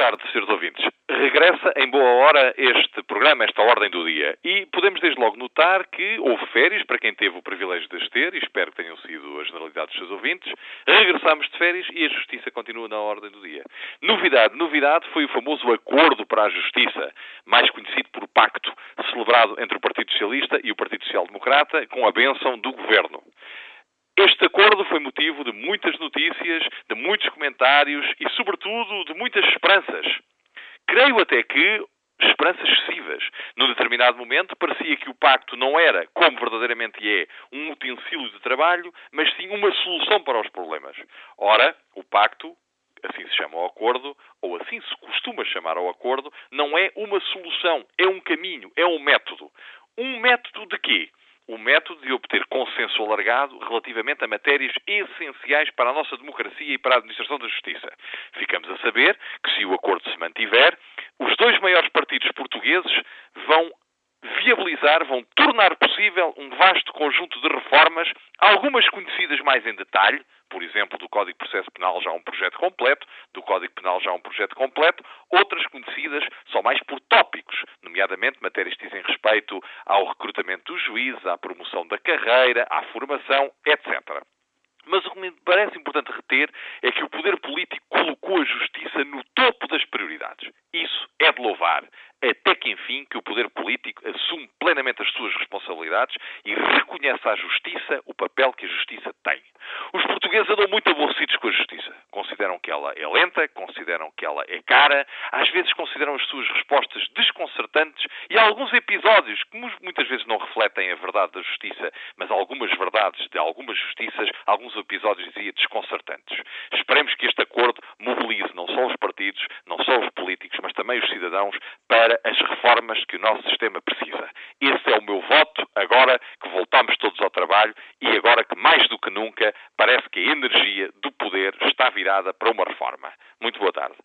tarde, senhores ouvintes. Regressa em boa hora este programa, esta ordem do dia. E podemos desde logo notar que houve férias para quem teve o privilégio de as ter, e espero que tenham sido a generalidade dos seus ouvintes. Regressamos de férias e a justiça continua na ordem do dia. Novidade, novidade foi o famoso Acordo para a Justiça, mais conhecido por pacto, celebrado entre o Partido Socialista e o Partido Social Democrata, com a benção do Governo. Este acordo foi motivo de muitas notícias, de muitos comentários e, sobretudo, de muitas esperanças. Creio até que esperanças excessivas. Num determinado momento, parecia que o pacto não era, como verdadeiramente é, um utensílio de trabalho, mas sim uma solução para os problemas. Ora, o pacto, assim se chama o acordo, ou assim se costuma chamar ao acordo, não é uma solução, é um caminho, é um método. Um método de quê? O método de obter consenso alargado relativamente a matérias essenciais para a nossa democracia e para a administração da justiça. Ficamos a saber que, se o acordo se mantiver, os dois maiores partidos portugueses vão viabilizar, vão tornar possível um vasto conjunto de reformas, algumas conhecidas mais em detalhe, por exemplo, do Código de Processo Penal já um projeto completo, do Código Penal já um projeto completo, outras conhecidas só mais por tópicos, nomeadamente matérias que dizem respeito ao recrutamento dos juízes, à promoção da carreira, à formação, etc. Mas o que me parece importante reter é que o poder político colocou a justiça até que enfim que o poder político assume plenamente as suas responsabilidades e reconhece à justiça o papel que a justiça tem. Os portugueses andam muito aborrecidos com a justiça. Consideram que ela é lenta, consideram que ela é cara, às vezes consideram as suas respostas desconcertantes e alguns episódios que muitas vezes não refletem a verdade da justiça, mas algumas verdades de algumas justiças, alguns episódios dizia desconcertantes. Esperemos que este acordo mobilize não só os partidos, não só os políticos, mas também os cidadãos para as reformas que o nosso sistema precisa. Esse é o meu voto, agora que voltamos todos ao trabalho e agora que, mais do que nunca, parece que a energia do poder está virada para uma reforma. Muito boa tarde.